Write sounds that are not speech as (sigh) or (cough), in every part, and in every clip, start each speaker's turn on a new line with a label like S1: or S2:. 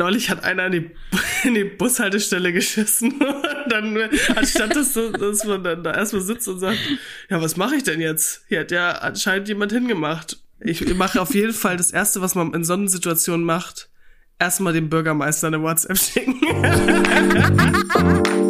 S1: Neulich hat einer in die, (laughs) in die Bushaltestelle geschissen. (laughs) Und dann, anstatt dass, dass man dann da erstmal sitzt und sagt, ja, was mache ich denn jetzt? Hier hat ja anscheinend jemand hingemacht. Ich mache auf jeden Fall das Erste, was man in so einer Situation macht, erstmal dem Bürgermeister eine WhatsApp schicken. (laughs)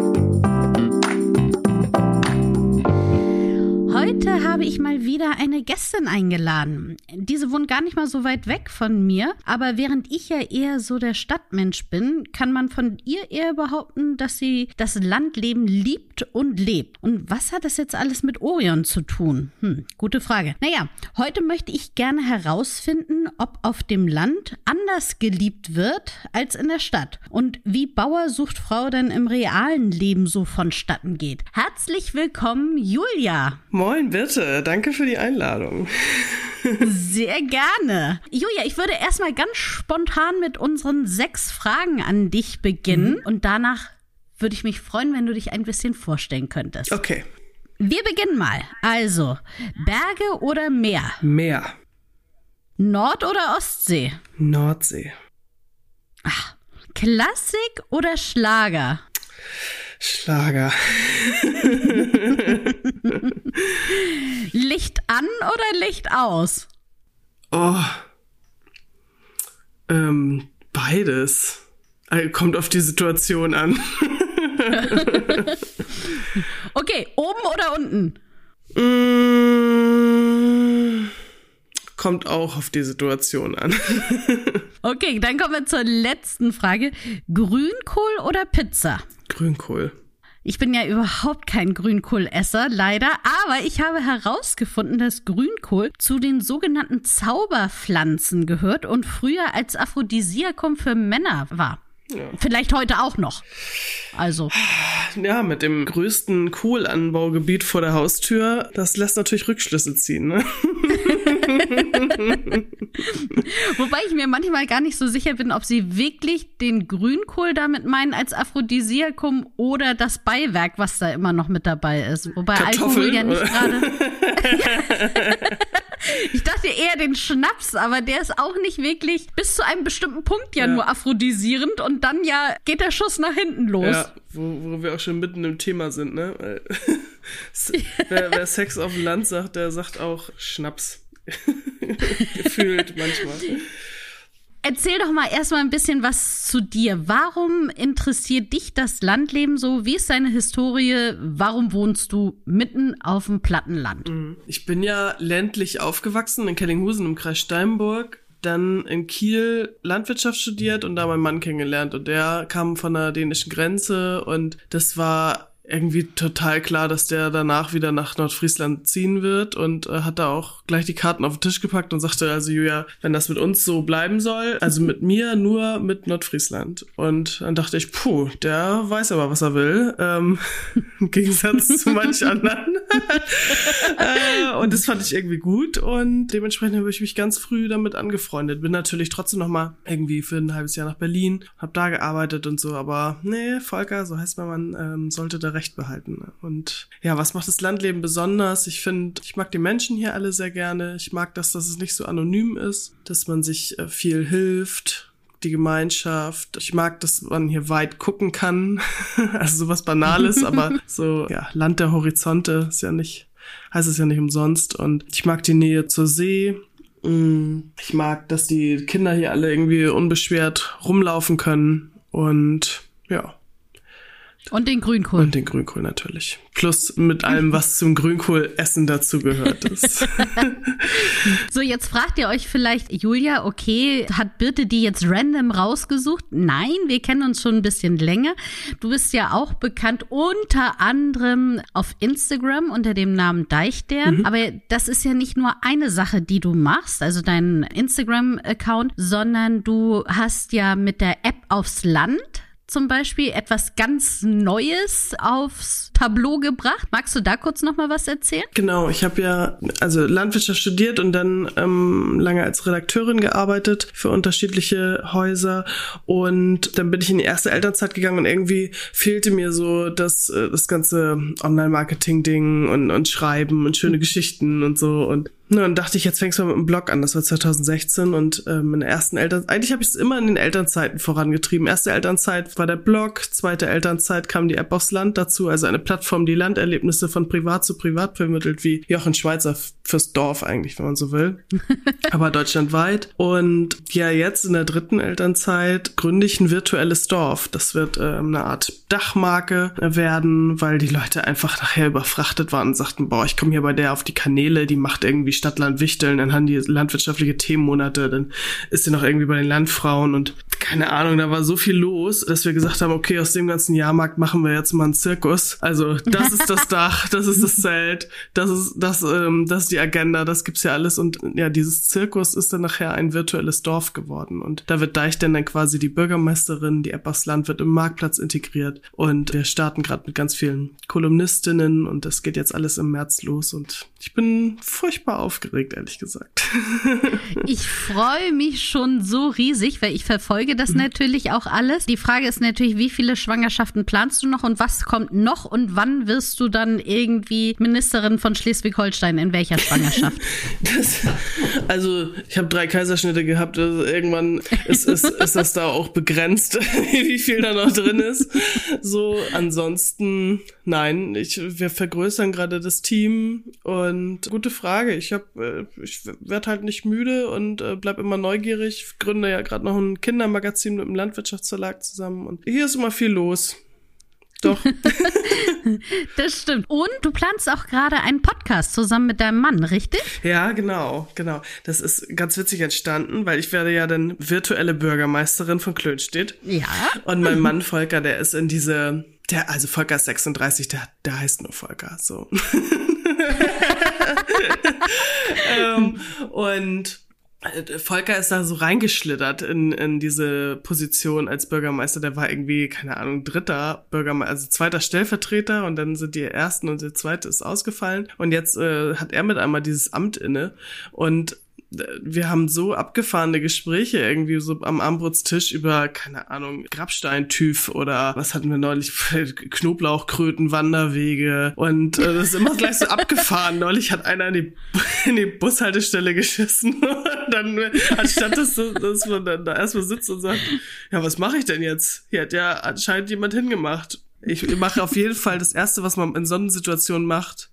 S2: Heute habe ich mal wieder eine Gästin eingeladen. Diese wohnt gar nicht mal so weit weg von mir, aber während ich ja eher so der Stadtmensch bin, kann man von ihr eher behaupten, dass sie das Landleben liebt und lebt. Und was hat das jetzt alles mit Orion zu tun? Hm, gute Frage. Naja, heute möchte ich gerne herausfinden, ob auf dem Land anders geliebt wird als in der Stadt und wie Bauer sucht Frau denn im realen Leben so vonstatten geht. Herzlich willkommen, Julia.
S1: Moin, bitte. Danke für die Einladung. (laughs)
S2: Sehr gerne. Julia, ich würde erstmal ganz spontan mit unseren sechs Fragen an dich beginnen mhm. und danach würde ich mich freuen, wenn du dich ein bisschen vorstellen könntest.
S1: Okay.
S2: Wir beginnen mal. Also, Berge oder Meer?
S1: Meer.
S2: Nord- oder Ostsee?
S1: Nordsee.
S2: Ach, Klassik oder Schlager?
S1: Schlager. (laughs)
S2: Licht an oder Licht aus?
S1: Oh. Ähm, beides. Also, kommt auf die Situation an. (laughs)
S2: okay, oben oder unten?
S1: Mm, kommt auch auf die Situation an. (laughs)
S2: okay, dann kommen wir zur letzten Frage. Grünkohl oder Pizza?
S1: Grünkohl.
S2: Ich bin ja überhaupt kein Grünkohlesser, leider, aber ich habe herausgefunden, dass Grünkohl zu den sogenannten Zauberpflanzen gehört und früher als Aphrodisiakum für Männer war. Ja. Vielleicht heute auch noch. Also.
S1: Ja, mit dem größten Kohlanbaugebiet vor der Haustür, das lässt natürlich Rückschlüsse ziehen, ne? (laughs) (laughs)
S2: Wobei ich mir manchmal gar nicht so sicher bin, ob sie wirklich den Grünkohl damit meinen als Aphrodisiakum oder das Beiwerk, was da immer noch mit dabei ist. Wobei Kartoffeln, Alkohol ja nicht gerade. (laughs) ich dachte eher den Schnaps, aber der ist auch nicht wirklich bis zu einem bestimmten Punkt ja, ja. nur aphrodisierend und dann ja geht der Schuss nach hinten los. Ja,
S1: wo, wo wir auch schon mitten im Thema sind, ne? (laughs) wer, wer Sex auf dem Land sagt, der sagt auch Schnaps. (laughs) Gefühlt manchmal.
S2: Erzähl doch mal erstmal ein bisschen was zu dir. Warum interessiert dich das Landleben so? Wie ist deine Historie? Warum wohnst du mitten auf dem Plattenland?
S1: Mhm. Ich bin ja ländlich aufgewachsen in Kellinghusen im Kreis Steinburg. Dann in Kiel Landwirtschaft studiert und da meinen Mann kennengelernt. Und der kam von der dänischen Grenze und das war irgendwie total klar, dass der danach wieder nach Nordfriesland ziehen wird und äh, hat da auch gleich die Karten auf den Tisch gepackt und sagte, also Julia, wenn das mit uns so bleiben soll, also mit mir nur mit Nordfriesland. Und dann dachte ich, puh, der weiß aber, was er will, ähm, (laughs) im Gegensatz zu manch (laughs) anderen. (laughs) äh, und das fand ich irgendwie gut und dementsprechend habe ich mich ganz früh damit angefreundet. Bin natürlich trotzdem noch mal irgendwie für ein halbes Jahr nach Berlin, habe da gearbeitet und so, aber nee, Volker, so heißt man, man ähm, sollte da recht behalten. Und ja, was macht das Landleben besonders? Ich finde, ich mag die Menschen hier alle sehr gerne. Ich mag das, dass es nicht so anonym ist, dass man sich äh, viel hilft, die Gemeinschaft. Ich mag, dass man hier weit gucken kann. (laughs) also sowas Banales, (laughs) aber so, ja, Land der Horizonte ist ja nicht, heißt es ja nicht umsonst. Und ich mag die Nähe zur See. Mm, ich mag, dass die Kinder hier alle irgendwie unbeschwert rumlaufen können. Und ja,
S2: und den Grünkohl.
S1: Und den Grünkohl natürlich. Plus mit allem, was zum Grünkohlessen dazu gehört ist. (laughs)
S2: so, jetzt fragt ihr euch vielleicht, Julia, okay, hat Birte die jetzt random rausgesucht? Nein, wir kennen uns schon ein bisschen länger. Du bist ja auch bekannt unter anderem auf Instagram unter dem Namen Deichstern. Mhm. Aber das ist ja nicht nur eine Sache, die du machst, also dein Instagram-Account, sondern du hast ja mit der App aufs Land zum Beispiel etwas ganz Neues aufs Tableau gebracht. Magst du da kurz noch mal was erzählen?
S1: Genau, ich habe ja also Landwirtschaft studiert und dann ähm, lange als Redakteurin gearbeitet für unterschiedliche Häuser und dann bin ich in die erste Elternzeit gegangen und irgendwie fehlte mir so das äh, das ganze Online-Marketing-Ding und und Schreiben und schöne Geschichten und so und Ne, und dachte ich, jetzt fängst du mal mit dem Blog an. Das war 2016 und ähm, in der ersten Eltern, eigentlich habe ich es immer in den Elternzeiten vorangetrieben. Erste Elternzeit war der Blog, zweite Elternzeit kam die App aufs Land dazu, also eine Plattform, die Landerlebnisse von privat zu privat vermittelt, wie Jochen Schweizer fürs Dorf eigentlich, wenn man so will. (laughs) Aber deutschlandweit. Und ja, jetzt in der dritten Elternzeit gründe ich ein virtuelles Dorf. Das wird ähm, eine Art Dachmarke werden, weil die Leute einfach nachher überfrachtet waren und sagten, boah, ich komme hier bei der auf die Kanäle, die macht irgendwie Stadtland Wichteln, dann haben die landwirtschaftliche Themenmonate, dann ist sie noch irgendwie bei den Landfrauen und keine Ahnung, da war so viel los, dass wir gesagt haben, okay, aus dem ganzen Jahrmarkt machen wir jetzt mal einen Zirkus. Also das ist das (laughs) Dach, das ist das Zelt, das ist das, ähm, das ist die Agenda, das gibt's ja alles. Und ja, dieses Zirkus ist dann nachher ein virtuelles Dorf geworden. Und da wird Deichden dann quasi die Bürgermeisterin, die Eppersland wird im Marktplatz integriert. Und wir starten gerade mit ganz vielen Kolumnistinnen. Und das geht jetzt alles im März los. Und ich bin furchtbar aufgeregt, ehrlich gesagt. (laughs)
S2: ich freue mich schon so riesig, weil ich verfolge das mhm. natürlich auch alles. Die Frage ist natürlich, wie viele Schwangerschaften planst du noch und was kommt noch und wann wirst du dann irgendwie Ministerin von Schleswig-Holstein in welcher (laughs) Schwangerschaft?
S1: das, also ich habe drei Kaiserschnitte gehabt. Also irgendwann ist, ist, ist das da auch begrenzt, (laughs) wie viel da noch drin ist. So, ansonsten, nein, ich, wir vergrößern gerade das Team und gute Frage. Ich habe, äh, ich werde halt nicht müde und äh, bleib immer neugierig. Ich gründe ja gerade noch ein Kindermagazin mit dem Landwirtschaftsverlag zusammen und hier ist immer viel los. Doch. (laughs) (laughs)
S2: das stimmt. Und du planst auch gerade einen Podcast zusammen mit deinem Mann, richtig?
S1: Ja, genau, genau. Das ist ganz witzig entstanden, weil ich werde ja dann virtuelle Bürgermeisterin von Klönstedt.
S2: Ja.
S1: Und mein Mann Volker, der ist in diese, der, also Volker ist 36, der, der heißt nur Volker, so. (laughs) ähm, und Volker ist da so reingeschlittert in, in diese Position als Bürgermeister. Der war irgendwie, keine Ahnung, dritter Bürgermeister, also zweiter Stellvertreter und dann sind die ersten und der zweite ist ausgefallen. Und jetzt äh, hat er mit einmal dieses Amt inne. Und wir haben so abgefahrene Gespräche irgendwie so am Armbrutstisch über, keine Ahnung, Grabsteintüf oder was hatten wir neulich, (laughs) Knoblauchkröten, Wanderwege und äh, das ist immer gleich so abgefahren. Neulich hat einer in die, (laughs) in die Bushaltestelle geschissen (laughs) und dann, anstatt dass, dass man dann da erstmal sitzt und sagt, ja, was mache ich denn jetzt? Hier hat ja anscheinend jemand hingemacht. Ich mache auf jeden Fall das Erste, was man in so einer Situation macht,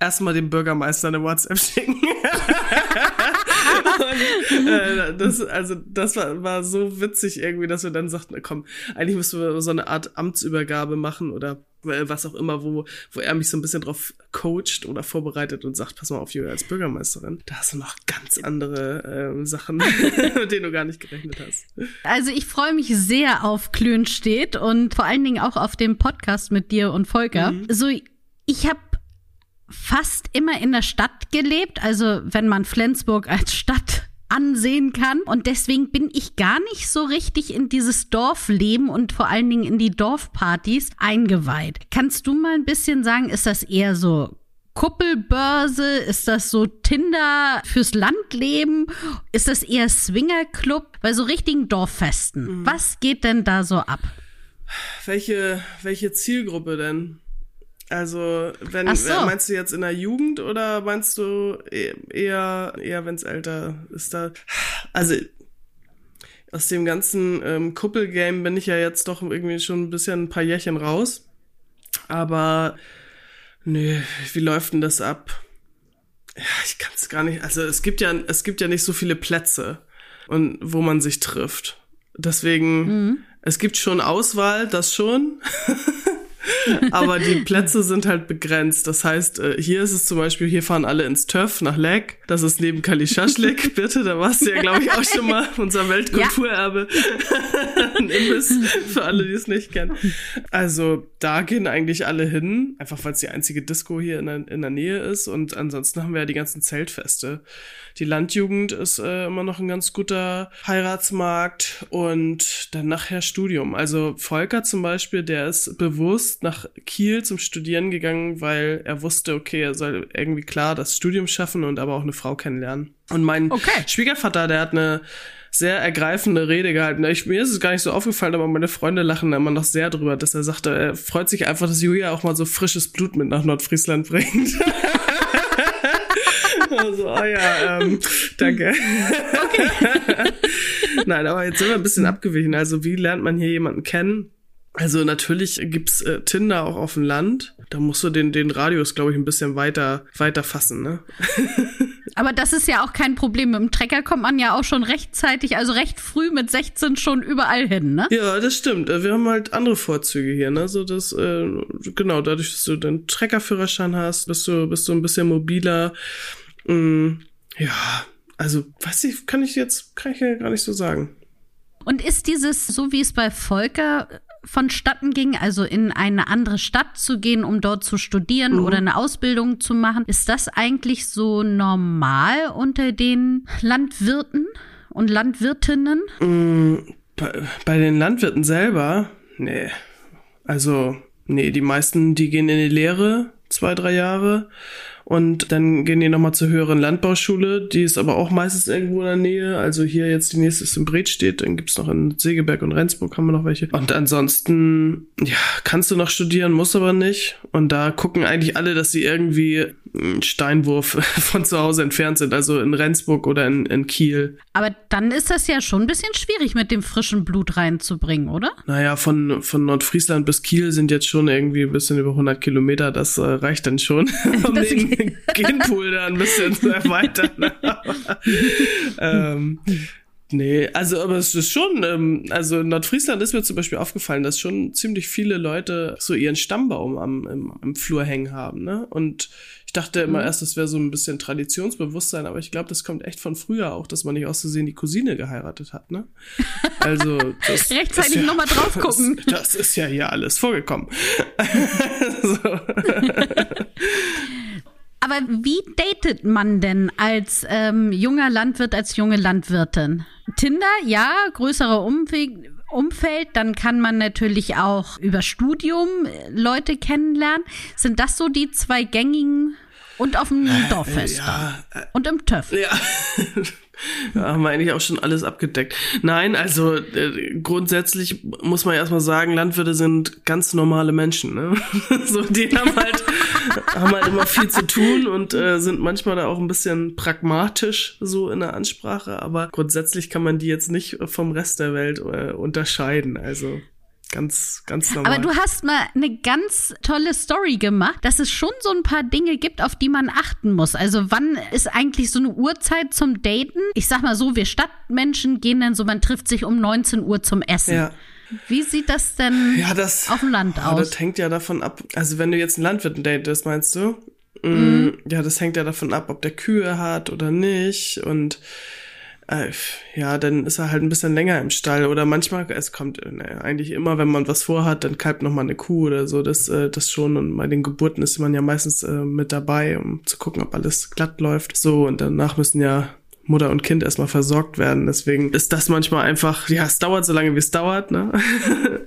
S1: erstmal dem Bürgermeister eine WhatsApp schicken. Und, (laughs) äh, das, also das war, war so witzig irgendwie, dass wir dann sagten, komm, eigentlich müssen wir so eine Art Amtsübergabe machen oder was auch immer, wo, wo er mich so ein bisschen drauf coacht oder vorbereitet und sagt, pass mal auf, Julia, als Bürgermeisterin, da hast du noch ganz andere äh, Sachen, (laughs) mit denen du gar nicht gerechnet hast.
S2: Also ich freue mich sehr auf Klönstedt und vor allen Dingen auch auf den Podcast mit dir und Volker. Mhm. So, ich habe fast immer in der Stadt gelebt, also wenn man Flensburg als Stadt ansehen kann. Und deswegen bin ich gar nicht so richtig in dieses Dorfleben und vor allen Dingen in die Dorfpartys eingeweiht. Kannst du mal ein bisschen sagen, ist das eher so Kuppelbörse? Ist das so Tinder fürs Landleben? Ist das eher Swingerclub? Bei so richtigen Dorffesten. Mhm. Was geht denn da so ab?
S1: Welche, welche Zielgruppe denn? Also, wenn so. meinst du jetzt in der Jugend oder meinst du e-, eher eher wenn es älter ist da also aus dem ganzen ähm, Kuppelgame bin ich ja jetzt doch irgendwie schon ein bisschen ein paar Jährchen raus. Aber nö, wie läuft denn das ab? Ja, ich kann es gar nicht. Also es gibt ja es gibt ja nicht so viele Plätze und wo man sich trifft. Deswegen mhm. es gibt schon Auswahl, das schon. (laughs) (laughs) Aber die Plätze sind halt begrenzt. Das heißt, äh, hier ist es zum Beispiel, hier fahren alle ins Töff nach Leck. Das ist neben Kalischaschlik, (laughs) bitte. Da warst du ja, glaube ich, auch schon mal (laughs) unser Weltkulturerbe. Ja. Ein Imbiss für alle, die es nicht kennen. Also da gehen eigentlich alle hin, einfach weil es die einzige Disco hier in der, in der Nähe ist. Und ansonsten haben wir ja die ganzen Zeltfeste. Die Landjugend ist äh, immer noch ein ganz guter Heiratsmarkt und dann nachher Studium. Also Volker zum Beispiel, der ist bewusst nach Kiel zum Studieren gegangen, weil er wusste, okay, er soll irgendwie klar das Studium schaffen und aber auch eine Frau kennenlernen. Und mein okay. Schwiegervater, der hat eine sehr ergreifende Rede gehalten. Ich, mir ist es gar nicht so aufgefallen, aber meine Freunde lachen immer noch sehr drüber, dass er sagte, er freut sich einfach, dass Julia auch mal so frisches Blut mit nach Nordfriesland bringt. (laughs) also, oh ja, ähm, danke. Okay. (laughs) Nein, aber jetzt sind wir ein bisschen abgewichen. Also, wie lernt man hier jemanden kennen? Also natürlich gibt's äh, Tinder auch auf dem Land. Da musst du den, den Radius, glaube ich, ein bisschen weiter, weiter fassen, ne? (laughs)
S2: Aber das ist ja auch kein Problem. Mit dem Trecker kommt man ja auch schon rechtzeitig, also recht früh mit 16 schon überall hin, ne?
S1: Ja, das stimmt. Äh, wir haben halt andere Vorzüge hier, ne? So dass, äh, genau, dadurch, dass du den Treckerführerschein hast, bist du, bist du ein bisschen mobiler. Mm, ja, also, weiß ich, kann ich jetzt, kann ich ja gar nicht so sagen.
S2: Und ist dieses, so wie es bei Volker vonstatten ging, also in eine andere Stadt zu gehen, um dort zu studieren mhm. oder eine Ausbildung zu machen, ist das eigentlich so normal unter den Landwirten und Landwirtinnen?
S1: Mm, bei, bei den Landwirten selber? Nee. Also, nee, die meisten, die gehen in die Lehre, zwei, drei Jahre und dann gehen die nochmal zur höheren Landbauschule, die ist aber auch meistens irgendwo in der Nähe. Also hier jetzt die nächste ist in Bredstedt, dann gibt's noch in Segeberg und Rendsburg haben wir noch welche. Und ansonsten, ja, kannst du noch studieren, muss aber nicht. Und da gucken eigentlich alle, dass sie irgendwie einen Steinwurf (laughs) von zu Hause entfernt sind, also in Rendsburg oder in, in Kiel.
S2: Aber dann ist das ja schon ein bisschen schwierig, mit dem frischen Blut reinzubringen, oder?
S1: Naja, von, von Nordfriesland bis Kiel sind jetzt schon irgendwie ein bisschen über 100 Kilometer, das äh, reicht dann schon, (laughs) um (laughs) den (laughs) Genpool da ein bisschen (laughs) zu erweitern. (laughs) ähm, Nee, also aber es ist schon, ähm, also in Nordfriesland ist mir zum Beispiel aufgefallen, dass schon ziemlich viele Leute so ihren Stammbaum am, im, am Flur hängen haben, ne? Und ich dachte immer mhm. erst, das wäre so ein bisschen Traditionsbewusstsein, aber ich glaube, das kommt echt von früher auch, dass man nicht auszusehen die Cousine geheiratet hat, ne? Also
S2: das, rechtzeitig ja, nochmal drauf gucken.
S1: Das, das, ist ja hier alles vorgekommen. so.
S2: Aber wie datet man denn als ähm, junger Landwirt, als junge Landwirtin? Tinder, ja, größere Umweg, Umfeld, dann kann man natürlich auch über Studium äh, Leute kennenlernen. Sind das so die zwei gängigen und auf dem äh, Dorffest ja, äh, und im TÜV?
S1: Ja. (laughs) Haben wir eigentlich auch schon alles abgedeckt. Nein, also äh, grundsätzlich muss man erstmal sagen, Landwirte sind ganz normale Menschen. Ne? (laughs) so, die haben halt, haben halt immer viel zu tun und äh, sind manchmal da auch ein bisschen pragmatisch so in der Ansprache, aber grundsätzlich kann man die jetzt nicht vom Rest der Welt äh, unterscheiden. Also Ganz, ganz normal.
S2: Aber du hast mal eine ganz tolle Story gemacht, dass es schon so ein paar Dinge gibt, auf die man achten muss. Also wann ist eigentlich so eine Uhrzeit zum Daten? Ich sag mal so, wir Stadtmenschen gehen dann so, man trifft sich um 19 Uhr zum Essen. Ja. Wie sieht das denn ja, das, auf dem Land aus?
S1: Das hängt ja davon ab. Also wenn du jetzt einen Landwirt datest, meinst du? Mm, mhm. Ja, das hängt ja davon ab, ob der Kühe hat oder nicht und ja, dann ist er halt ein bisschen länger im Stall. Oder manchmal, es kommt ne, eigentlich immer, wenn man was vorhat, dann kalbt noch mal eine Kuh oder so, das, äh, das schon. Und bei den Geburten ist man ja meistens äh, mit dabei, um zu gucken, ob alles glatt läuft. So und danach müssen ja Mutter und Kind erstmal versorgt werden. Deswegen ist das manchmal einfach, ja, es dauert so lange, wie es dauert, ne? (laughs)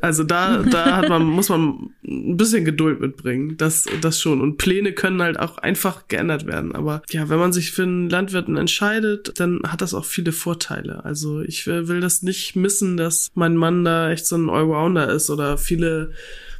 S1: Also da, da hat man, muss man ein bisschen Geduld mitbringen. Das, das schon. Und Pläne können halt auch einfach geändert werden. Aber ja, wenn man sich für einen Landwirten entscheidet, dann hat das auch viele Vorteile. Also ich will das nicht missen, dass mein Mann da echt so ein Allrounder ist oder viele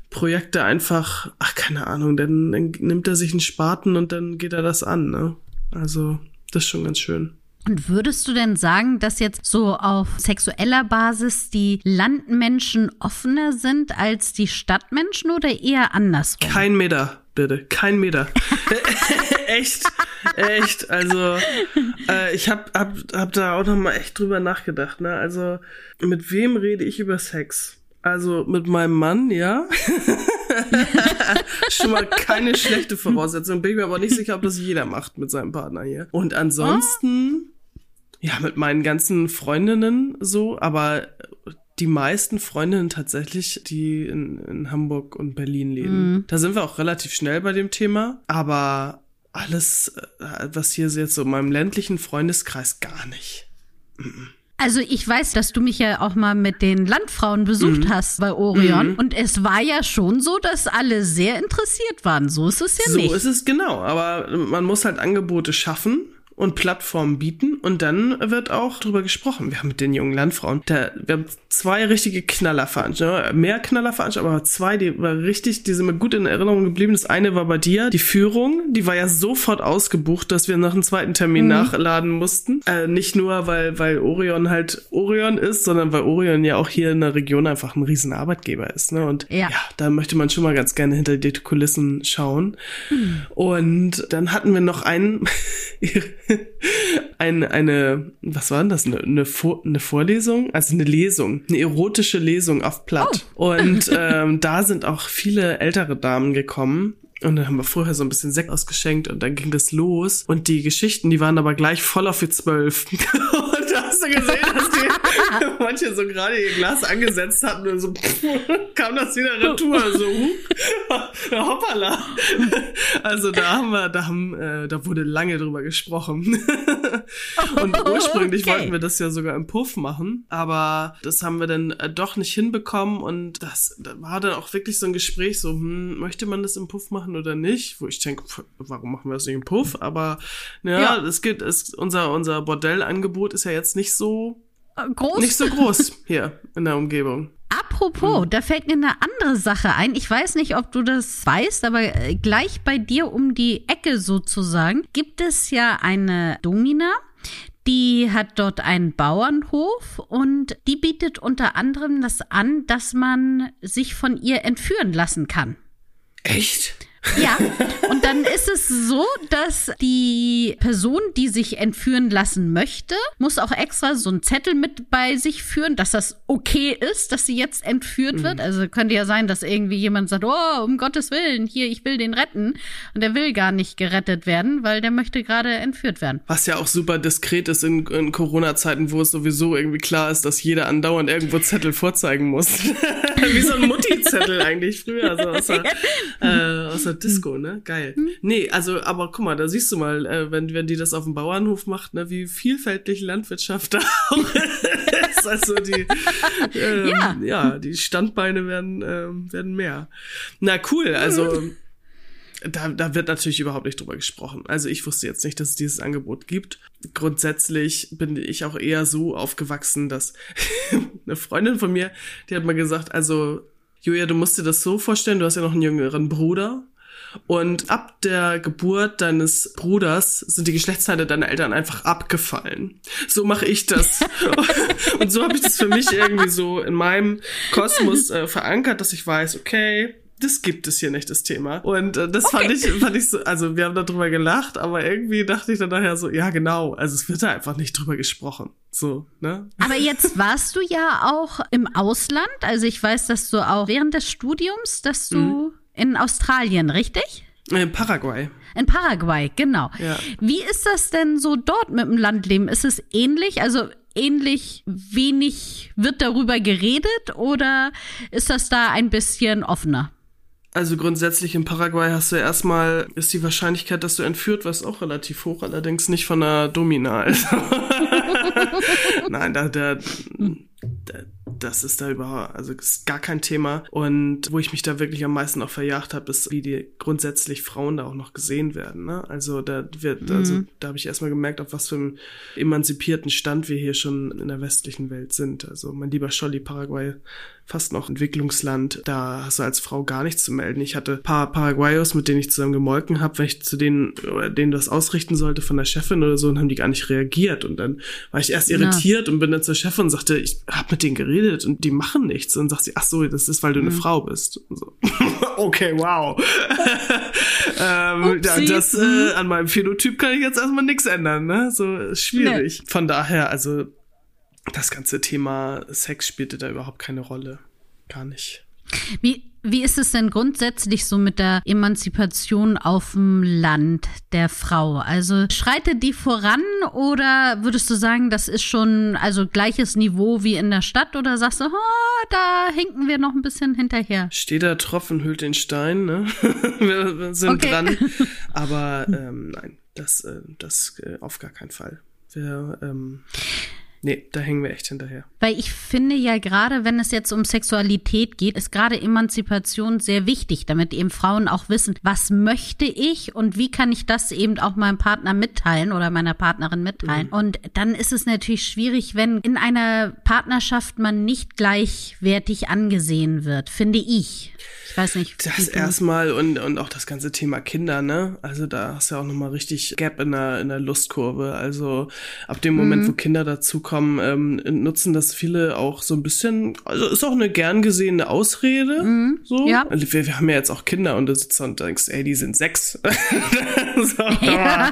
S1: Projekte einfach, ach, keine Ahnung, dann, dann nimmt er sich einen Spaten und dann geht er das an, ne? Also, das ist schon ganz schön.
S2: Und würdest du denn sagen, dass jetzt so auf sexueller Basis die Landmenschen offener sind als die Stadtmenschen oder eher andersrum?
S1: Kein Meter, bitte. Kein Meter. (laughs) echt, echt. Also äh, ich hab, hab, hab da auch noch mal echt drüber nachgedacht. Ne? Also mit wem rede ich über Sex? Also mit meinem Mann, ja. (laughs) Schon mal keine schlechte Voraussetzung. Bin mir aber nicht sicher, ob das jeder macht mit seinem Partner hier. Und ansonsten, ja, mit meinen ganzen Freundinnen so, aber die meisten Freundinnen tatsächlich, die in, in Hamburg und Berlin leben. Mhm. Da sind wir auch relativ schnell bei dem Thema, aber alles, äh, was hier jetzt so in meinem ländlichen Freundeskreis gar nicht.
S2: Also ich weiß, dass du mich ja auch mal mit den Landfrauen besucht mhm. hast bei Orion. Mhm. Und es war ja schon so, dass alle sehr interessiert waren. So ist es ja
S1: so
S2: nicht.
S1: So ist es genau. Aber man muss halt Angebote schaffen und Plattformen bieten und dann wird auch drüber gesprochen. Wir haben mit den jungen Landfrauen, da, wir haben zwei richtige Knallerveranstaltungen, mehr Knallerveranstaltungen, aber zwei, die war richtig, die sind mir gut in Erinnerung geblieben. Das eine war bei dir, die Führung, die war ja sofort ausgebucht, dass wir nach einem zweiten Termin mhm. nachladen mussten. Äh, nicht nur, weil, weil Orion halt Orion ist, sondern weil Orion ja auch hier in der Region einfach ein riesen Arbeitgeber ist. Ne? Und ja. ja da möchte man schon mal ganz gerne hinter die Kulissen schauen. Mhm. Und dann hatten wir noch einen (laughs) eine, eine, was war denn das? Eine, eine, Vor eine Vorlesung? Also eine Lesung, eine erotische Lesung auf Platt. Oh. Und (laughs) ähm, da sind auch viele ältere Damen gekommen. Und dann haben wir vorher so ein bisschen Sekt ausgeschenkt und dann ging das los. Und die Geschichten, die waren aber gleich voll auf für zwölf. (laughs) und da hast du gesehen, dass die (laughs) manche so gerade ihr Glas angesetzt hatten und so pff, (laughs) kam das wieder retour, so hoppala. Also da haben wir, da haben, äh, da wurde lange drüber gesprochen. und ursprünglich okay. wollten wir das ja sogar im Puff machen, aber das haben wir dann äh, doch nicht hinbekommen und das, da war dann auch wirklich so ein Gespräch, so, hm, möchte man das im Puff machen oder nicht? Wo ich denke, warum machen wir das nicht im Puff? Aber ja, ja. es gibt, es, unser, unser Bordellangebot ist ja jetzt nicht so groß. Nicht so groß hier in der Umgebung.
S2: Apropos, mhm. da fällt mir eine andere Sache ein. Ich weiß nicht, ob du das weißt, aber äh, gleich bei dir um die Ecke sozusagen gibt es ja eine Domina. Die hat dort einen Bauernhof und die bietet unter anderem das an, dass man sich von ihr entführen lassen kann.
S1: Echt?
S2: Ja, und dann ist es so, dass die Person, die sich entführen lassen möchte, muss auch extra so einen Zettel mit bei sich führen, dass das okay ist, dass sie jetzt entführt mhm. wird. Also könnte ja sein, dass irgendwie jemand sagt, oh, um Gottes Willen, hier, ich will den retten. Und der will gar nicht gerettet werden, weil der möchte gerade entführt werden.
S1: Was ja auch super diskret ist in, in Corona-Zeiten, wo es sowieso irgendwie klar ist, dass jeder andauernd irgendwo Zettel vorzeigen muss. (laughs) Wie so ein Mutti-Zettel (laughs) eigentlich früher, also aus der, äh, aus der Disco, ne? Geil. Mhm. Nee, also, aber guck mal, da siehst du mal, äh, wenn, wenn die das auf dem Bauernhof macht, ne, wie vielfältig Landwirtschaft (laughs) da auch ist. Also die, ähm, ja. ja. die Standbeine werden, ähm, werden mehr. Na cool, also. Mhm. Da, da wird natürlich überhaupt nicht drüber gesprochen. Also ich wusste jetzt nicht, dass es dieses Angebot gibt. Grundsätzlich bin ich auch eher so aufgewachsen, dass (laughs) eine Freundin von mir, die hat mal gesagt, also Julia, du musst dir das so vorstellen, du hast ja noch einen jüngeren Bruder und ab der Geburt deines Bruders sind die Geschlechtsteile deiner Eltern einfach abgefallen. So mache ich das. (laughs) und so habe ich das für mich irgendwie so in meinem Kosmos äh, verankert, dass ich weiß, okay, das gibt es hier nicht, das Thema. Und äh, das okay. fand ich, fand ich so, also wir haben darüber gelacht, aber irgendwie dachte ich dann nachher so, ja genau, also es wird da einfach nicht drüber gesprochen. So, ne?
S2: Aber jetzt warst du ja auch im Ausland. Also ich weiß, dass du auch während des Studiums, dass du mhm. In Australien, richtig?
S1: In Paraguay.
S2: In Paraguay, genau. Ja. Wie ist das denn so dort mit dem Landleben? Ist es ähnlich? Also ähnlich wenig wird darüber geredet oder ist das da ein bisschen offener?
S1: Also grundsätzlich in Paraguay hast du erstmal, ist die Wahrscheinlichkeit, dass du entführt wirst, auch relativ hoch, allerdings nicht von einer Domina. Also (laughs) Nein, da, da, da das ist da überhaupt, also ist gar kein Thema. Und wo ich mich da wirklich am meisten auch verjagt habe, ist, wie die grundsätzlich Frauen da auch noch gesehen werden. Ne? Also da wird, mhm. also da habe ich erstmal gemerkt, auf was für einem emanzipierten Stand wir hier schon in der westlichen Welt sind. Also mein lieber Scholli, Paraguay fast noch Entwicklungsland. Da hast du als Frau gar nichts zu melden. Ich hatte paar Paraguayos, mit denen ich zusammen gemolken habe, wenn ich zu denen, oder denen das ausrichten sollte von der Chefin oder so, und haben die gar nicht reagiert. Und dann war ich erst irritiert ja. und bin dann zur Chefin und sagte, ich habe mit denen geredet und die machen nichts. Und sagt sie, ach so, das ist, weil du mhm. eine Frau bist. So. (laughs) okay, wow. (laughs) ähm, ja, das äh, mhm. an meinem Phänotyp kann ich jetzt erstmal nichts ändern, ne? So schwierig. Nee. Von daher, also das ganze Thema Sex spielte da überhaupt keine Rolle. Gar nicht.
S2: Wie, wie ist es denn grundsätzlich so mit der Emanzipation auf dem Land der Frau? Also schreitet die voran oder würdest du sagen, das ist schon also gleiches Niveau wie in der Stadt oder sagst du, oh, da hinken wir noch ein bisschen hinterher?
S1: Steht der Tropfen hüllt den Stein, ne? wir, (laughs) wir sind okay. dran. (laughs) Aber ähm, nein, das, äh, das äh, auf gar keinen Fall. Wir, ähm, Nee, da hängen wir echt hinterher.
S2: Weil ich finde ja gerade, wenn es jetzt um Sexualität geht, ist gerade Emanzipation sehr wichtig, damit eben Frauen auch wissen, was möchte ich und wie kann ich das eben auch meinem Partner mitteilen oder meiner Partnerin mitteilen. Mhm. Und dann ist es natürlich schwierig, wenn in einer Partnerschaft man nicht gleichwertig angesehen wird, finde ich. Ich weiß nicht.
S1: Das erstmal und, und auch das ganze Thema Kinder, ne? Also da hast du ja auch nochmal richtig Gap in der, in der Lustkurve. Also ab dem Moment, mhm. wo Kinder dazukommen, ähm, nutzen das viele auch so ein bisschen, also ist auch eine gern gesehene Ausrede. Mhm. So. Ja. Wir, wir haben ja jetzt auch Kinder und du sitzt und denkst, ey, die sind sechs. (laughs) so, ja.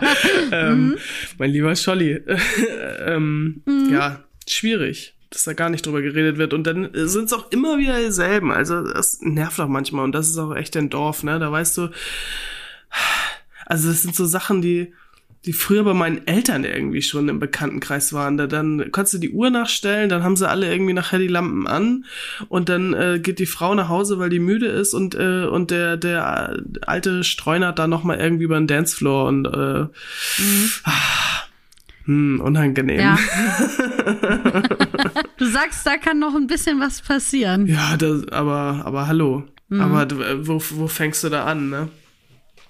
S1: ähm, mhm. Mein lieber Scholli. (laughs) ähm, mhm. Ja, schwierig dass da gar nicht drüber geredet wird. Und dann sind es auch immer wieder dieselben. Also das nervt auch manchmal. Und das ist auch echt ein Dorf, ne? Da weißt du, also das sind so Sachen, die, die früher bei meinen Eltern irgendwie schon im Bekanntenkreis waren. Da dann konntest du die Uhr nachstellen, dann haben sie alle irgendwie nachher die Lampen an und dann äh, geht die Frau nach Hause, weil die müde ist und äh, und der der alte streunert da noch mal irgendwie über den Dancefloor und äh, mhm. ah, hm, unangenehm. Ja. (laughs)
S2: du sagst, da kann noch ein bisschen was passieren.
S1: Ja, das, aber, aber hallo. Mhm. Aber wo, wo fängst du da an, ne?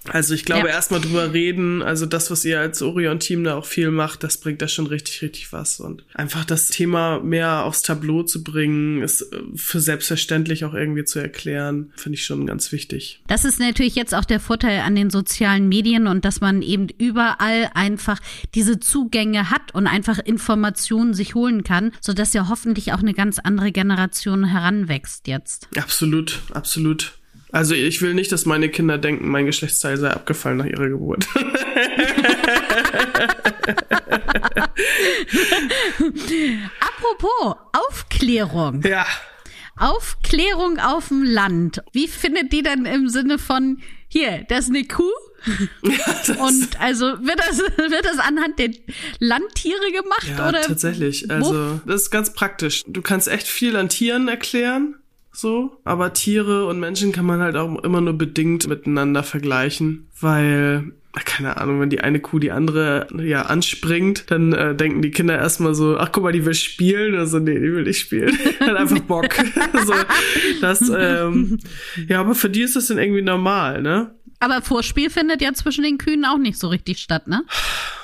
S1: Also ich glaube, ja. erstmal drüber reden, also das, was ihr als Orion-Team da auch viel macht, das bringt da schon richtig, richtig was. Und einfach das Thema mehr aufs Tableau zu bringen, ist äh, für selbstverständlich auch irgendwie zu erklären, finde ich schon ganz wichtig.
S2: Das ist natürlich jetzt auch der Vorteil an den sozialen Medien und dass man eben überall einfach diese Zugänge hat und einfach Informationen sich holen kann, sodass ja hoffentlich auch eine ganz andere Generation heranwächst jetzt.
S1: Absolut, absolut. Also ich will nicht, dass meine Kinder denken, mein Geschlechtsteil sei abgefallen nach ihrer Geburt. (laughs)
S2: Apropos Aufklärung.
S1: Ja.
S2: Aufklärung auf dem Land. Wie findet die denn im Sinne von, hier, das ist eine Kuh? Ja, und also wird das, wird das anhand der Landtiere gemacht? Ja, oder?
S1: tatsächlich. Also, das ist ganz praktisch. Du kannst echt viel an Tieren erklären so. Aber Tiere und Menschen kann man halt auch immer nur bedingt miteinander vergleichen, weil keine Ahnung, wenn die eine Kuh die andere ja anspringt, dann äh, denken die Kinder erstmal so, ach guck mal, die will spielen, also nee, die will nicht spielen. (laughs) Hat einfach Bock. (laughs) so, das, ähm, ja, aber für die ist das dann irgendwie normal, ne?
S2: Aber Vorspiel findet ja zwischen den Kühen auch nicht so richtig statt, ne?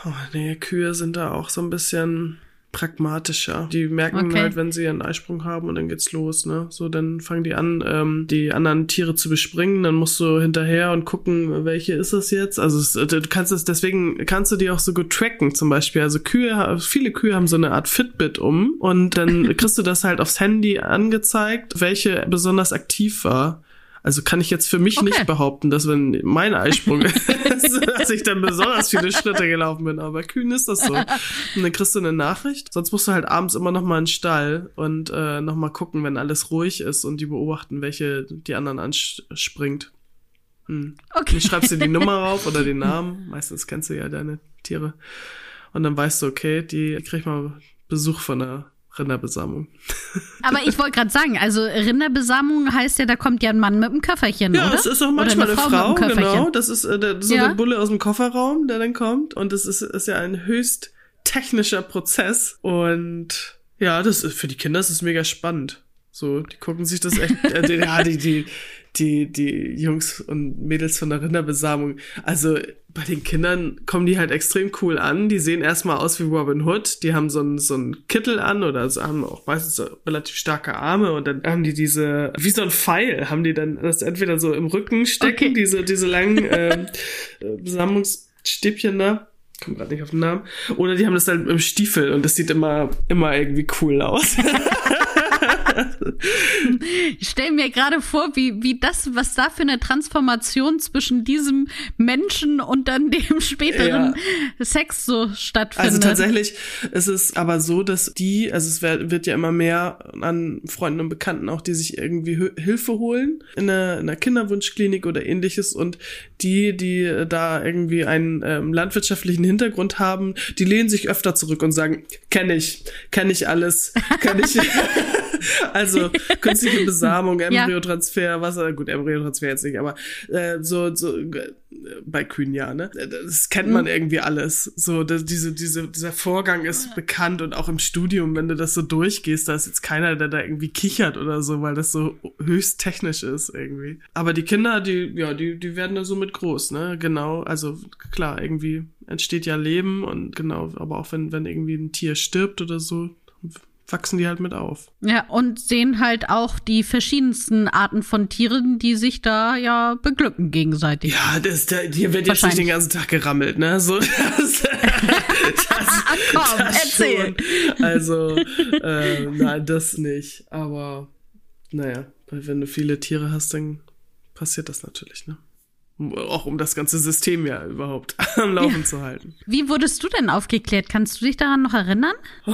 S1: Oh nee, Kühe sind da auch so ein bisschen pragmatischer. Die merken okay. halt, wenn sie ihren Eisprung haben und dann geht's los, ne? So, dann fangen die an, ähm, die anderen Tiere zu bespringen, dann musst du hinterher und gucken, welche ist das jetzt. Also es, du kannst es, deswegen kannst du die auch so gut tracken, zum Beispiel. Also Kühe, viele Kühe haben so eine Art Fitbit um und dann (laughs) kriegst du das halt aufs Handy angezeigt, welche besonders aktiv war. Also kann ich jetzt für mich okay. nicht behaupten, dass wenn mein Eisprung (laughs) ist, (laughs) dass ich dann besonders viele Schritte gelaufen bin. Aber Kühen ist das so. (laughs) Und dann kriegst du eine Nachricht. Sonst musst du halt abends immer noch mal in den Stall und äh, noch mal gucken, wenn alles ruhig ist und die beobachten, welche die anderen anspringt. Hm. Okay. Du schreibst dir die Nummer (laughs) rauf oder den Namen. Meistens kennst du ja deine Tiere. Und dann weißt du, okay, die krieg mal Besuch von der Rinderbesamung.
S2: Aber ich wollte gerade sagen, also Rinderbesamung heißt ja, da kommt ja ein Mann mit einem Köfferchen, ja, oder?
S1: Ja, es ist auch manchmal eine, eine Frau, genau. Das ist äh, der, so ja. der Bulle aus dem Kofferraum, der dann kommt. Und das ist, ist ja ein höchst technischer Prozess. Und ja, das ist, für die Kinder ist es mega spannend. So, die gucken sich das echt, äh, ja, die, die, die, die Jungs und Mädels von der Rinderbesamung. Also bei den Kindern kommen die halt extrem cool an. Die sehen erstmal aus wie Robin Hood. Die haben so einen so einen Kittel an oder so, haben auch meistens so relativ starke Arme und dann haben die diese, wie so ein Pfeil, haben die dann das entweder so im Rücken stecken, okay. diese, diese langen (laughs) ähm, äh, Besammungsstäbchen da komme gerade nicht auf den Namen. Oder die haben das dann im Stiefel und das sieht immer, immer irgendwie cool aus. (laughs) (laughs)
S2: ich stelle mir gerade vor, wie, wie das, was da für eine Transformation zwischen diesem Menschen und dann (laughs) dem späteren ja. Sex so stattfindet.
S1: Also tatsächlich ist es aber so, dass die, also es wird ja immer mehr an Freunden und Bekannten auch, die sich irgendwie Hilfe holen in einer, in einer Kinderwunschklinik oder ähnliches und die, die da irgendwie einen ähm, landwirtschaftlichen Hintergrund haben, die lehnen sich öfter zurück und sagen, kenne ich, kenne ich alles, kenne ich. (laughs) also künstliche (laughs) Besamung, Embryotransfer, was, gut, Embryotransfer jetzt nicht, aber äh, so, so äh, bei Kühen ja, ne? Das kennt man mhm. irgendwie alles. So, das, diese, diese, dieser Vorgang ist bekannt und auch im Studium, wenn du das so durchgehst, da ist jetzt keiner, der da irgendwie kichert oder so, weil das so höchst technisch ist irgendwie. Aber die Kinder, die, ja, die, die werden da so mit groß, ne? Genau, also klar, irgendwie entsteht ja Leben und genau, aber auch wenn, wenn irgendwie ein Tier stirbt oder so, wachsen die halt mit auf.
S2: Ja, und sehen halt auch die verschiedensten Arten von Tieren, die sich da ja beglücken gegenseitig.
S1: Ja, das, da, hier wird jetzt nicht den ganzen Tag gerammelt, ne? So, (laughs) das, das, (laughs)
S2: Komm, das erzähl.
S1: Schon. Also, äh, nein, das nicht. Aber, naja, wenn du viele Tiere hast, dann passiert das natürlich, ne? Auch um das ganze System ja überhaupt (laughs) am Laufen ja. zu halten.
S2: Wie wurdest du denn aufgeklärt? Kannst du dich daran noch erinnern?
S1: Oh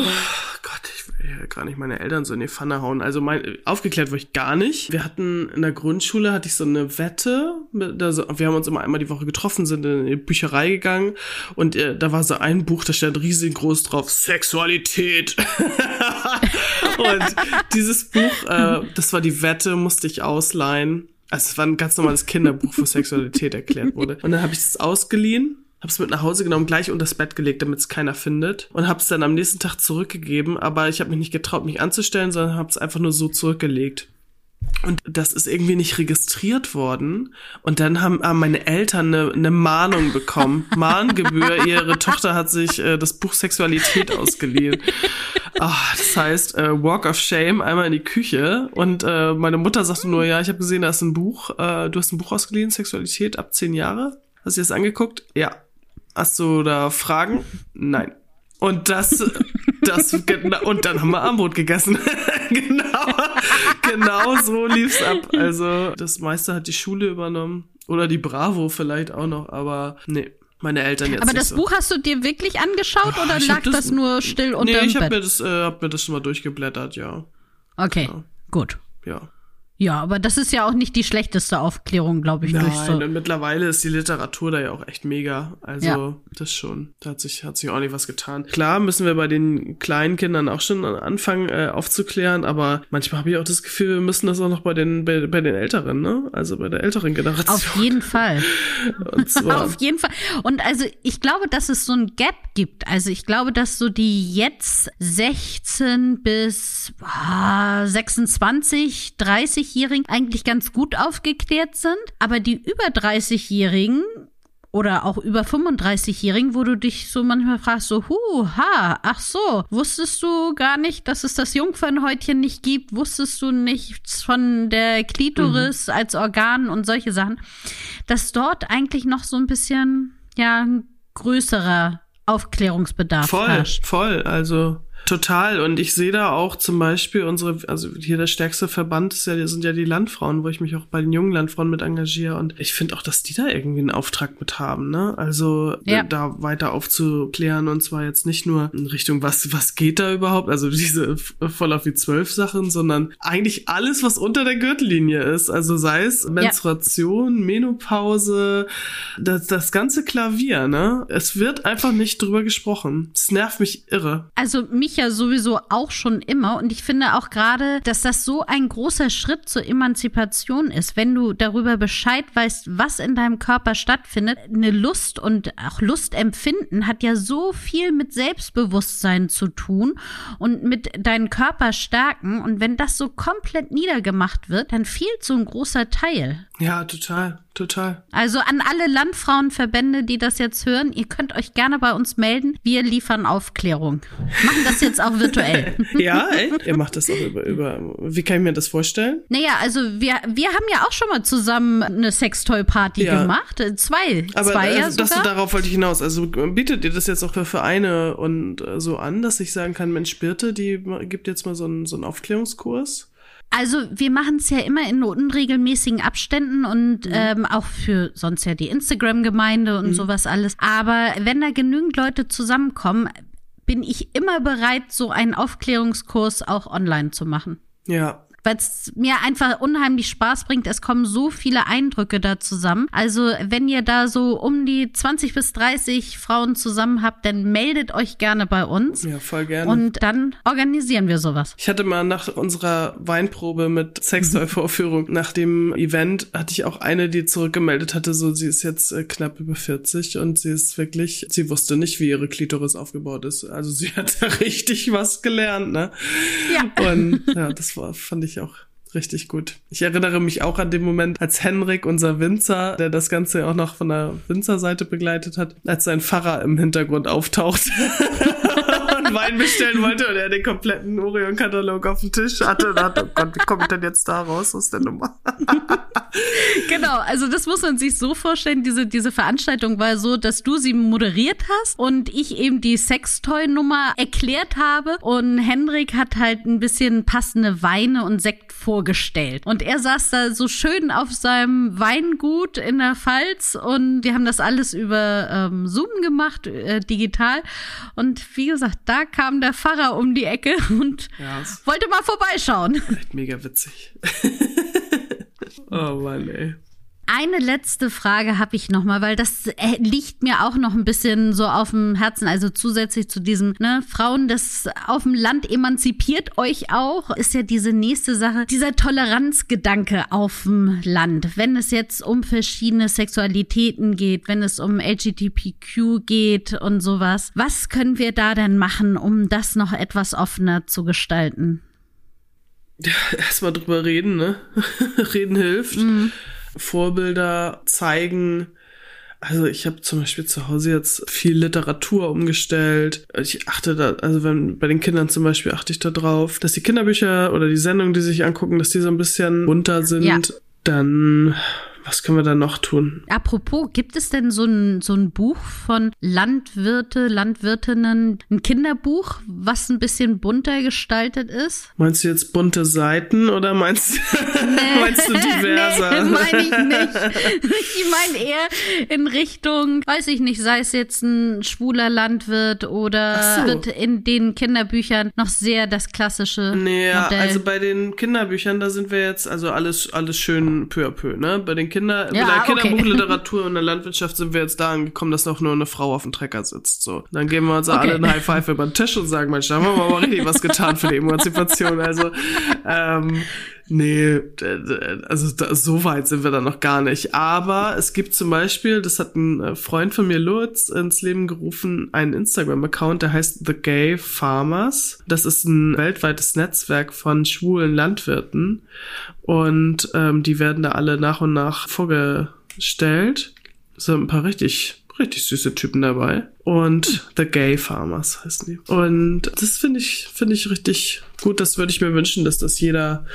S1: Gott, ich will ja gar nicht meine Eltern so in die Pfanne hauen. Also mein, aufgeklärt wurde ich gar nicht. Wir hatten in der Grundschule hatte ich so eine Wette. Also wir haben uns immer einmal die Woche getroffen, sind in die Bücherei gegangen und äh, da war so ein Buch, da stand riesengroß drauf Sexualität. (laughs) und dieses Buch, äh, das war die Wette, musste ich ausleihen also es war ein ganz normales Kinderbuch, wo Sexualität erklärt wurde. Und dann habe ich es ausgeliehen, habe es mit nach Hause genommen, gleich unter das Bett gelegt, damit es keiner findet. Und habe es dann am nächsten Tag zurückgegeben. Aber ich habe mich nicht getraut, mich anzustellen, sondern habe es einfach nur so zurückgelegt. Und das ist irgendwie nicht registriert worden. Und dann haben, haben meine Eltern eine, eine Mahnung bekommen. (laughs) Mahngebühr, ihre Tochter hat sich äh, das Buch Sexualität ausgeliehen. Ach, das heißt, äh, Walk of Shame einmal in die Küche. Und äh, meine Mutter sagte nur, ja, ich habe gesehen, da ist ein Buch. Äh, du hast ein Buch ausgeliehen, Sexualität ab zehn Jahre. Hast du das angeguckt? Ja. Hast du da Fragen? Nein. Und das, das, und dann haben wir Armbrot gegessen. (laughs) genau, genau so lief's ab. Also, das meiste hat die Schule übernommen. Oder die Bravo vielleicht auch noch, aber nee. Meine Eltern jetzt.
S2: Aber das so. Buch hast du dir wirklich angeschaut oder lag das, das, nur still unter
S1: Nee, ich habe mir das, äh, hab mir das schon mal durchgeblättert, ja.
S2: Okay, ja. gut.
S1: Ja.
S2: Ja, aber das ist ja auch nicht die schlechteste Aufklärung, glaube ich.
S1: Nein,
S2: durch so.
S1: und mittlerweile ist die Literatur da ja auch echt mega. Also ja. das schon. Da hat sich, hat sich auch nicht was getan. Klar müssen wir bei den kleinen Kindern auch schon anfangen äh, aufzuklären, aber manchmal habe ich auch das Gefühl, wir müssen das auch noch bei den, bei, bei den Älteren, ne? Also bei der älteren Generation.
S2: Auf jeden Fall. (laughs) Auf jeden Fall. Und also ich glaube, dass es so ein Gap gibt. Also ich glaube, dass so die jetzt 16 bis ah, 26, 30 30-Jährigen eigentlich ganz gut aufgeklärt sind, aber die über 30-Jährigen oder auch über 35-Jährigen, wo du dich so manchmal fragst, so, hu, ha, ach so, wusstest du gar nicht, dass es das Jungfernhäutchen nicht gibt? Wusstest du nichts von der Klitoris mhm. als Organ und solche Sachen? Dass dort eigentlich noch so ein bisschen, ja, ein größerer Aufklärungsbedarf
S1: voll,
S2: herrscht.
S1: Voll, also Total. Und ich sehe da auch zum Beispiel unsere, also hier der stärkste Verband ist ja, sind ja die Landfrauen, wo ich mich auch bei den jungen Landfrauen mit engagiere. Und ich finde auch, dass die da irgendwie einen Auftrag mit haben, ne? Also ja. da weiter aufzuklären und zwar jetzt nicht nur in Richtung, was, was geht da überhaupt, also diese voll auf die zwölf Sachen, sondern eigentlich alles, was unter der Gürtellinie ist. Also sei es Menstruation, ja. Menopause, das, das ganze Klavier, ne? Es wird einfach nicht drüber gesprochen. Es nervt mich irre.
S2: Also mich ich ja sowieso auch schon immer. Und ich finde auch gerade, dass das so ein großer Schritt zur Emanzipation ist, wenn du darüber Bescheid weißt, was in deinem Körper stattfindet. Eine Lust und auch Lustempfinden hat ja so viel mit Selbstbewusstsein zu tun und mit deinen Körper stärken. Und wenn das so komplett niedergemacht wird, dann fehlt so ein großer Teil.
S1: Ja, total, total.
S2: Also an alle Landfrauenverbände, die das jetzt hören, ihr könnt euch gerne bei uns melden. Wir liefern Aufklärung. Machen das jetzt auch virtuell. (laughs)
S1: ja, ey, ihr macht das auch über, über, wie kann ich mir das vorstellen?
S2: Naja, also wir, wir haben ja auch schon mal zusammen eine Sextoy-Party ja. gemacht. Zwei,
S1: Aber,
S2: zwei
S1: äh,
S2: ja
S1: sogar. Das, darauf wollte ich hinaus. Also bietet ihr das jetzt auch für Vereine und äh, so an, dass ich sagen kann, Mensch, Birte, die gibt jetzt mal so einen, so einen Aufklärungskurs?
S2: Also wir machen es ja immer in unregelmäßigen Abständen und mhm. ähm, auch für sonst ja die Instagram-Gemeinde und mhm. sowas alles. Aber wenn da genügend Leute zusammenkommen, bin ich immer bereit, so einen Aufklärungskurs auch online zu machen.
S1: Ja,
S2: weil es mir einfach unheimlich Spaß bringt. Es kommen so viele Eindrücke da zusammen. Also wenn ihr da so um die 20 bis 30 Frauen zusammen habt, dann meldet euch gerne bei uns.
S1: Ja, voll gerne.
S2: Und dann organisieren wir sowas.
S1: Ich hatte mal nach unserer Weinprobe mit Sextoy-Vorführung, nach dem Event, hatte ich auch eine, die zurückgemeldet hatte, so sie ist jetzt äh, knapp über 40 und sie ist wirklich, sie wusste nicht, wie ihre Klitoris aufgebaut ist. Also sie (laughs) hat da richtig was gelernt, ne? Ja. Und ja, das war, fand ich ich auch richtig gut. Ich erinnere mich auch an den Moment, als Henrik, unser Winzer, der das Ganze auch noch von der Winzerseite begleitet hat, als sein Pfarrer im Hintergrund auftaucht. (laughs) und Wein bestellen wollte und er den kompletten Orion-Katalog auf dem Tisch hatte und dachte, oh Gott, wie komme ich denn jetzt da raus aus der Nummer?
S2: Genau, also das muss man sich so vorstellen, diese, diese Veranstaltung war so, dass du sie moderiert hast und ich eben die Sextoy-Nummer erklärt habe und Hendrik hat halt ein bisschen passende Weine und Sekt vorgestellt. Und er saß da so schön auf seinem Weingut in der Pfalz und die haben das alles über ähm, Zoom gemacht, äh, digital. Und wie gesagt, da kam der Pfarrer um die Ecke und ja, wollte mal vorbeischauen.
S1: Mega witzig. (laughs) oh Mann, ey.
S2: Eine letzte Frage habe ich noch mal, weil das äh, liegt mir auch noch ein bisschen so auf dem Herzen. Also zusätzlich zu diesem, ne, Frauen, das auf dem Land emanzipiert euch auch, ist ja diese nächste Sache, dieser Toleranzgedanke auf dem Land. Wenn es jetzt um verschiedene Sexualitäten geht, wenn es um LGBTQ geht und sowas, was können wir da denn machen, um das noch etwas offener zu gestalten? (laughs)
S1: Ja, erstmal drüber reden, ne? (laughs) reden hilft. Mhm. Vorbilder zeigen. Also ich habe zum Beispiel zu Hause jetzt viel Literatur umgestellt. Ich achte da, also wenn bei den Kindern zum Beispiel achte ich da drauf, dass die Kinderbücher oder die Sendungen, die sich angucken, dass die so ein bisschen bunter sind. Ja. Dann was können wir da noch tun?
S2: Apropos, gibt es denn so ein, so ein Buch von Landwirte, Landwirtinnen, ein Kinderbuch, was ein bisschen bunter gestaltet ist?
S1: Meinst du jetzt bunte Seiten oder meinst, nee, (laughs) meinst du diverser?
S2: Nee, meine ich nicht. (laughs) Ich meine eher in Richtung, weiß ich nicht, sei es jetzt ein schwuler Landwirt oder so. wird in den Kinderbüchern noch sehr das klassische
S1: Nee, Modell. also bei den Kinderbüchern, da sind wir jetzt, also alles, alles schön peu à peu, ne? Bei den Kinder, ja, mit der Kinderbuchliteratur okay. und der Landwirtschaft sind wir jetzt da angekommen, dass noch nur eine Frau auf dem Trecker sitzt. So, dann geben wir uns okay. alle einen High Five über den Tisch und sagen, Mensch, da haben wir mal richtig was getan für die Emanzipation. Also, ähm, Nee, also da, so weit sind wir da noch gar nicht. Aber es gibt zum Beispiel, das hat ein äh, Freund von mir, Lutz, ins Leben gerufen, einen Instagram-Account, der heißt The Gay Farmers. Das ist ein weltweites Netzwerk von schwulen Landwirten. Und ähm, die werden da alle nach und nach vorgestellt. Es sind ein paar richtig richtig süße Typen dabei. Und The Gay Farmers heißen die. Und das finde ich, finde ich richtig gut. Das würde ich mir wünschen, dass das jeder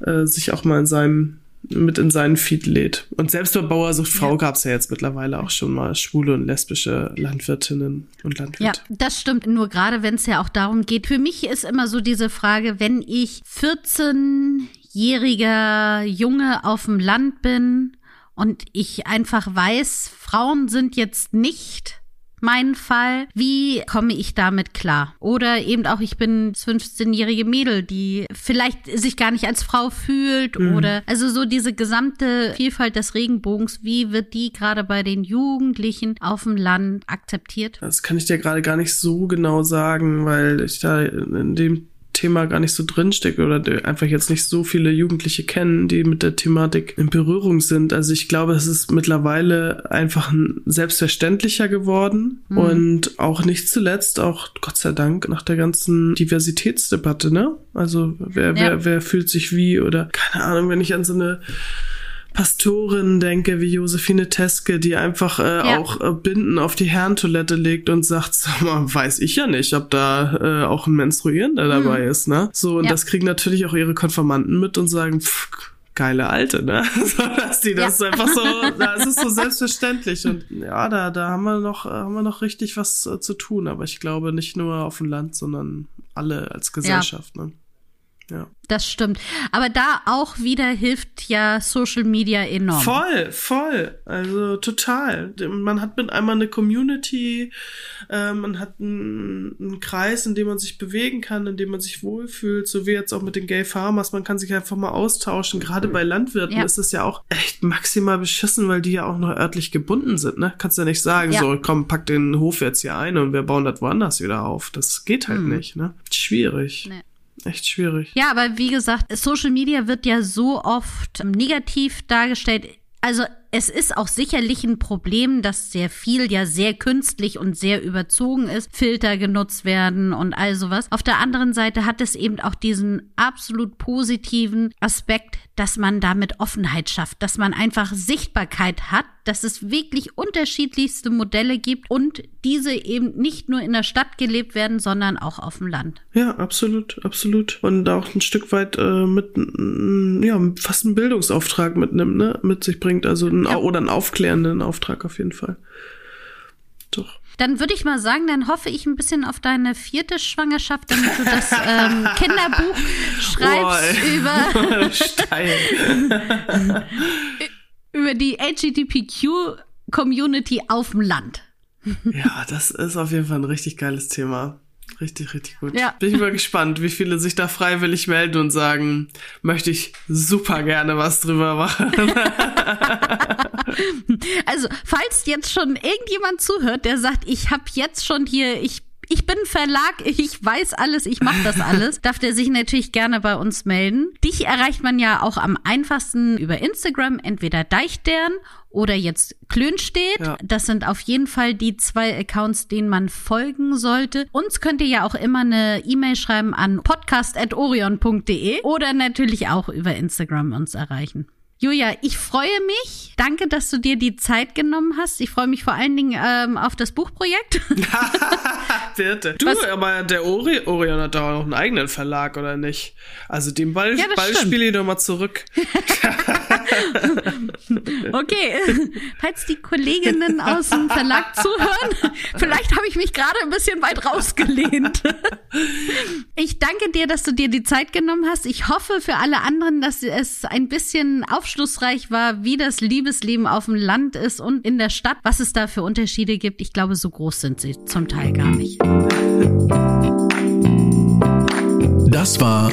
S1: äh, sich auch mal in seinem mit in seinen Feed lädt. Und selbst bei Bauersucht Frau ja. gab es ja jetzt mittlerweile auch schon mal schwule und lesbische Landwirtinnen und Landwirte.
S2: Ja, das stimmt. Nur gerade wenn es ja auch darum geht. Für mich ist immer so diese Frage, wenn ich 14-jähriger Junge auf dem Land bin und ich einfach weiß, Frauen sind jetzt nicht mein Fall. Wie komme ich damit klar? Oder eben auch, ich bin 15-jährige Mädel, die vielleicht sich gar nicht als Frau fühlt mhm. oder also so diese gesamte Vielfalt des Regenbogens, wie wird die gerade bei den Jugendlichen auf dem Land akzeptiert?
S1: Das kann ich dir gerade gar nicht so genau sagen, weil ich da in dem Thema gar nicht so drinstecke oder einfach jetzt nicht so viele Jugendliche kennen, die mit der Thematik in Berührung sind. Also ich glaube, es ist mittlerweile einfach selbstverständlicher geworden mhm. und auch nicht zuletzt, auch Gott sei Dank, nach der ganzen Diversitätsdebatte, ne? Also wer, ja. wer, wer fühlt sich wie oder keine Ahnung, wenn ich an so eine Pastorin denke, wie Josephine Teske, die einfach äh, ja. auch äh, Binden auf die Herrentoilette legt und sagt, sag mal, weiß ich ja nicht, ob da äh, auch ein Menstruierender mhm. dabei ist, ne? So, und ja. das kriegen natürlich auch ihre Konformanten mit und sagen, pff, geile Alte, ne? (laughs) so, dass die das ja. einfach so, (laughs) das ist so selbstverständlich und ja, da, da haben wir noch, haben wir noch richtig was äh, zu tun, aber ich glaube nicht nur auf dem Land, sondern alle als Gesellschaft, ne? Ja.
S2: Das stimmt. Aber da auch wieder hilft ja Social Media enorm.
S1: Voll, voll. Also total. Man hat mit einmal eine Community, äh, man hat einen, einen, Kreis, in dem man sich bewegen kann, in dem man sich wohlfühlt, so wie jetzt auch mit den Gay Farmers. Man kann sich einfach mal austauschen. Gerade bei Landwirten ja. ist es ja auch echt maximal beschissen, weil die ja auch noch örtlich gebunden sind. Ne? Kannst ja nicht sagen, ja. so komm, pack den Hof jetzt hier ein und wir bauen das woanders wieder auf. Das geht halt hm. nicht. Ne? Schwierig. Nee echt schwierig.
S2: Ja, aber wie gesagt, Social Media wird ja so oft negativ dargestellt. Also es ist auch sicherlich ein Problem, dass sehr viel ja sehr künstlich und sehr überzogen ist, Filter genutzt werden und all sowas. Auf der anderen Seite hat es eben auch diesen absolut positiven Aspekt, dass man damit Offenheit schafft, dass man einfach Sichtbarkeit hat, dass es wirklich unterschiedlichste Modelle gibt und diese eben nicht nur in der Stadt gelebt werden, sondern auch auf dem Land.
S1: Ja, absolut, absolut. Und auch ein Stück weit äh, mit, ja, fast einen Bildungsauftrag mitnimmt, ne, mit sich bringt, also ein, ja. oder einen aufklärenden Auftrag auf jeden Fall. Doch.
S2: Dann würde ich mal sagen, dann hoffe ich ein bisschen auf deine vierte Schwangerschaft, damit du das ähm, (laughs) Kinderbuch schreibst Boah, über, (laughs) (laughs) über die LGBTQ-Community auf dem Land.
S1: Ja, das ist auf jeden Fall ein richtig geiles Thema. Richtig, richtig gut. Ja. Bin ich mal gespannt, wie viele sich da freiwillig melden und sagen, möchte ich super gerne was drüber machen. (laughs)
S2: also, falls jetzt schon irgendjemand zuhört, der sagt, ich habe jetzt schon hier, ich ich bin Verlag, ich weiß alles, ich mache das alles, (laughs) darf der sich natürlich gerne bei uns melden. Dich erreicht man ja auch am einfachsten über Instagram, entweder Deichtern oder jetzt Klön steht. Ja. Das sind auf jeden Fall die zwei Accounts, denen man folgen sollte. Uns könnt ihr ja auch immer eine E-Mail schreiben an podcast.orion.de oder natürlich auch über Instagram uns erreichen. Julia, ich freue mich. Danke, dass du dir die Zeit genommen hast. Ich freue mich vor allen Dingen ähm, auf das Buchprojekt. (laughs) (laughs)
S1: Bitte. Du, Was? aber der Ori Orion hat doch auch einen eigenen Verlag, oder nicht? Also den Ball, ja, Ball spiele ich doch mal zurück. (laughs) (laughs)
S2: okay. Falls die Kolleginnen aus dem Verlag zuhören, vielleicht habe ich mich gerade ein bisschen weit rausgelehnt. Ich danke dir, dass du dir die Zeit genommen hast. Ich hoffe für alle anderen, dass es ein bisschen aufschlussreich war, wie das Liebesleben auf dem Land ist und in der Stadt, was es da für Unterschiede gibt. Ich glaube, so groß sind sie zum Teil gar nicht.
S3: Das war